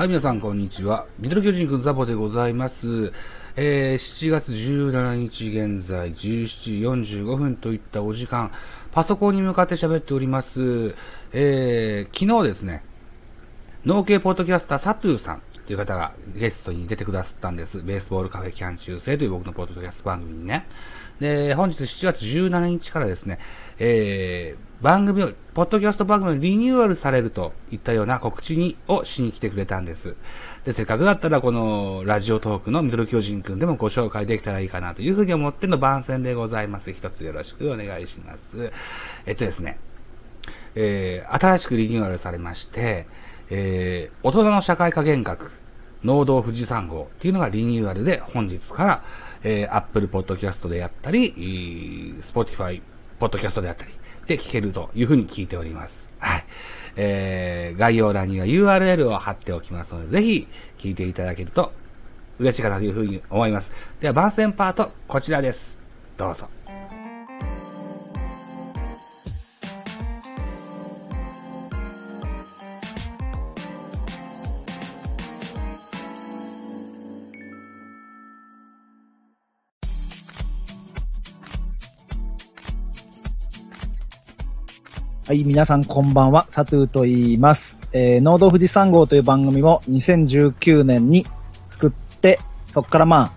はい、皆さん、こんにちは。ミドル巨人くんザボでございます。えー、7月17日現在、17時45分といったお時間、パソコンに向かって喋っております。えー、昨日ですね、農系ポッドキャスターサトゥーさんという方がゲストに出てくださったんです。ベースボールカフェキャン中世という僕のポッドキャスト番組にね。で、本日7月17日からですね、えー、番組を、ポッドキャスト番組をリニューアルされるといったような告知に、をしに来てくれたんです。で、せっかくだったらこのラジオトークのミドル巨人くんでもご紹介できたらいいかなというふうに思っての番宣でございます。一つよろしくお願いします。えっとですね、えー、新しくリニューアルされまして、えー、大人の社会科見学、農道富士山号っていうのがリニューアルで本日から、えー、Apple Podcast であったり、Spotify Podcast であったり、で聞けるというふうに聞いております。はい。えー、概要欄には URL を貼っておきますので、ぜひ聞いていただけると嬉しいかなというふうに思います。では、番宣パート、こちらです。どうぞ。はい、皆さんこんばんは、サトゥーと言います。えー、農道富士山号という番組を2019年に作って、そこからまあ、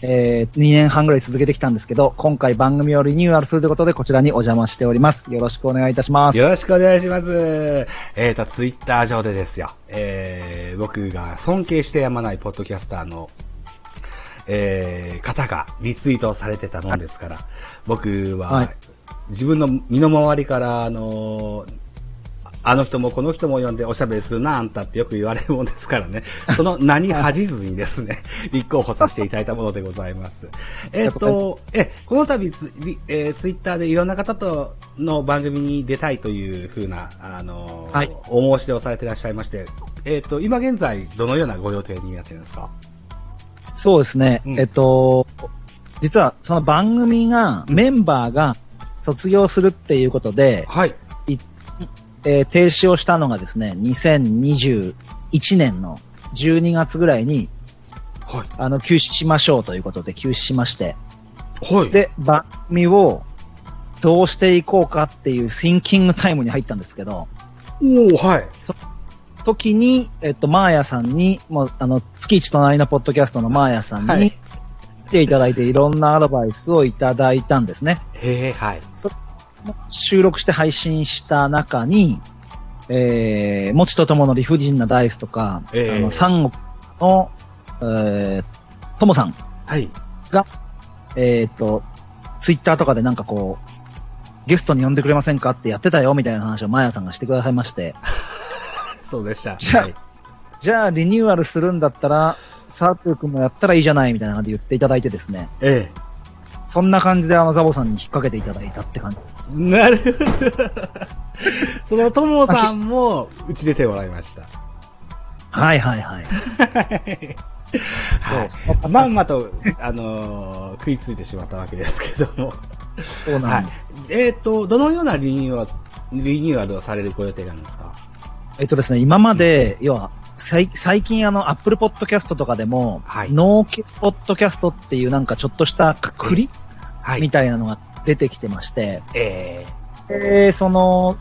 えー、2年半ぐらい続けてきたんですけど、今回番組をリニューアルするということで、こちらにお邪魔しております。よろしくお願いいたします。よろしくお願いします。えーと、ツイッター上でですよ。えー、僕が尊敬してやまないポッドキャスターの、えー、方がリツイートされてたもんですから、僕は、はい自分の身の回りから、あのあの人もこの人も呼んでおしゃべりするな、あんたってよく言われるもんですからね。その名に恥じずにですね、立候補させていただいたものでございます。えっと、え、この度ツイ、えーツイッターでいろんな方との番組に出たいというふうな、あのはい。お申し出をされていらっしゃいまして、えっと、今現在、どのようなご予定になってるんですか？そうですね、うん。えっと、実はその番組が、メンバーが卒業するっていうことで、はい。えー停止をしたのがですね、2021年の12月ぐらいに、はい。あの、休止しましょうということで休止しまして、はい。で、番組をどうしていこうかっていうシンキングタイムに入ったんですけど、おー、はい。時に、えっと、マーヤさんに、もう、あの、月一隣のポッドキャストのマーヤさんはいていただいていろんなアドバイスをいただいたんですね。へえ、はい。収録して配信した中に、えー、もちとともの理不尽なダイスとか、ええあの、三国の、えー、ともさんはい。が、えっ、と、ツイッターとかでなんかこう、ゲストに呼んでくれませんかってやってたよみたいな話をマヤさんがしてくださいまして、そうでした。じゃあはいじゃあリニューアルするんだったら、サートゥー君もやったらいいじゃないみたいな感じで言っていただいてですね、えそんな感じであのザボさんに引っ掛けていただいたって感じです。え。なるほど。そのともさんも、うち出てもらいました。はいはいはい。そう。まんまと、あのー食いついてしまったわけですけども。そうなはいんです。。えっ、と、どのようなリニューアル、リニューアルをされるご予定なんですか？えっとですね、今まで、要は、最最近あの、アップルポッドキャストとかでも、はいノーケポッドキャストっていうなんかちょっとしたくくり？はみ。たいなのが出てきてまして、えで、その、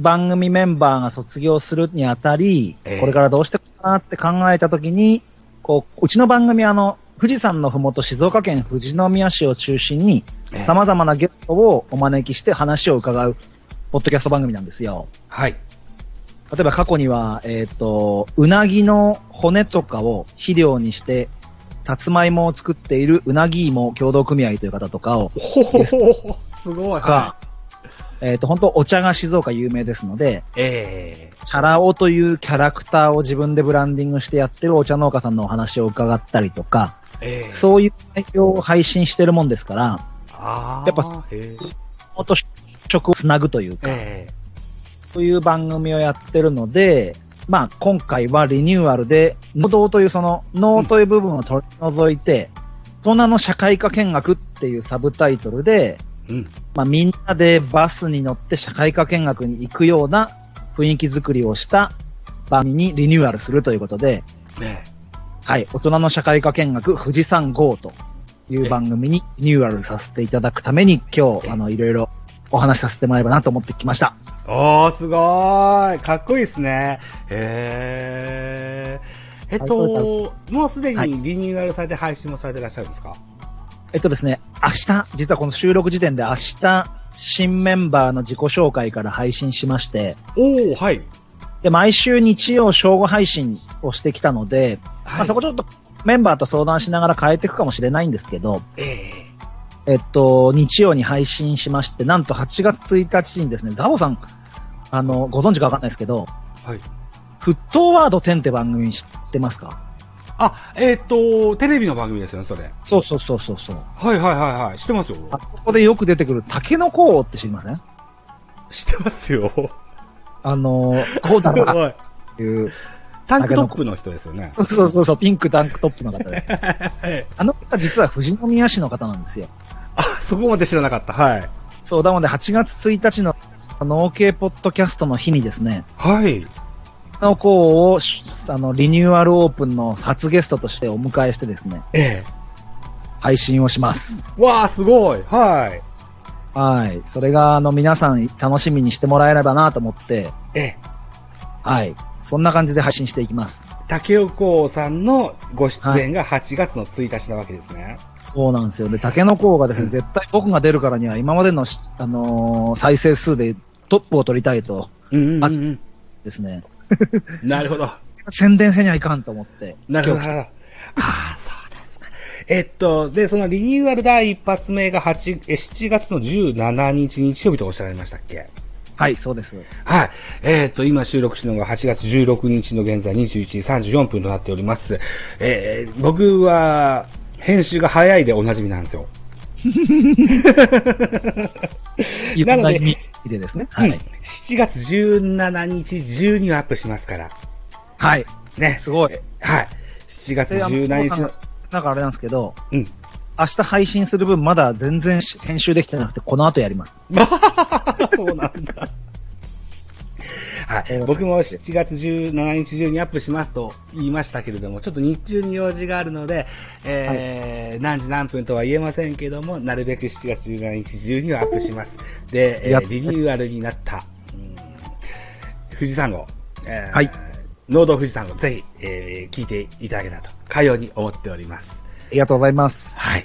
番組メンバーが卒業するにあたり、ええこれからどうしていかなって考えたときに、こう、うちの番組はあの、富士山のふもと静岡県富士宮市を中心に、ええ様々なゲストをお招きして話を伺う、ポッドキャスト番組なんですよ。はい。例えば過去には、えっ、と、うなぎの骨とかを肥料にして、さつまいもを作っているうなぎ芋協同組合という方とかを、ほほほほすごい。が、えっ、と、本当お茶が静岡有名ですので、ええ。チャラ男というキャラクターを自分でブランディングしてやってるお茶農家さんのお話を伺ったりとか、ええ。そういう内容を配信してるもんですから、あーやっぱええ。もっと食をつなぐというか、えそういう番組をやってるので、まあ今回はリニューアルで、農道というその脳という部分を取り除いて、大人の社会科見学っていうサブタイトルで、えうん。まあみんなでバスに乗って社会科見学に行くような雰囲気作りをした番組にリニューアルするということで、ね。はい、大人の社会科見学富士山号という番組にリニューアルさせていただくために今日、あの、いろいろお話しさせてもらえばなと思ってきました。おー、すごーい。かっこいいですね。へー。えっと、もうすではいにリニューアルされて配信もされてらっしゃるんですか？えっとですね、明日、実はこの収録時点で明日、新メンバーの自己紹介から配信しまして、おー、はい。で、毎週日曜正午配信をしてきたので、はいまあそこちょっとメンバーと相談しながら変えていくかもしれないんですけど、ええっと、日曜に配信しまして、なんと8月1日にですね、ザボさん、あの、ご存知かわかんないですけど、ー、はい。フットワード10って番組知ってますか？あ、えっと、テレビの番組ですよね、それ。そうそうそうそうそう。はいはいはいはい。知ってますよ。あそこでよく出てくるタケノコ王って知りません？知ってますよ。あの、こうだなっはいていう。タンクトップの人ですよね。そうそうそうそう、ピンクタンクトップの方で。はいあの方実は富士宮市の方なんですよ。あ、そこまで知らなかった。はい。そう、なので8月1日の農系ポッドキャストの日にですね、はい。の子を、あの、リニューアルオープンの初ゲストとしてお迎えしてですね、え配信をします。え。わあ、すごい。はい。はい。それが、あの、皆さん楽しみにしてもらえればなと思って、ええ。はい。そんな感じで配信していきます。竹尾光さんのご出演が8月の1日なわけですね。そうなんですよ。で、竹の子がですね、うん絶対僕が出るからには今までのし、あのー再生数でトップを取りたいとうんうんあうん。ですね、なるほど。宣伝せにはいかんと思って。なるほど。ああ、そうですか。えっと、で、そのリニューアル第一発目が8、え7月の17日日曜日とおっしゃられましたっけ？はい、そうです。はい。えっ、と、今収録してるのが8月16日の現在21時34分となっております。えー、僕は、編集が早いでおなじみなんですよ。いなのででですね。はうんい。7月17日中にはアップしますから。はい。ね。すごい。はい。7月であの17日の、なんかあれなんですけど、うん。明日配信する分まだ全然し編集できてなくて、この後やります。そうなんだ。はいえー。僕も7月17日中にアップしますと言いましたけれども、ちょっと日中に用事があるので、えー何時何分とは言えませんけども、なるべく7月17日中にはアップします。で、えーリニューアルになった、うん富士山号、えーはい農道富士山号、ぜひ、えー聞いていただけたらと、かように思っております。ありがとうございます。はい。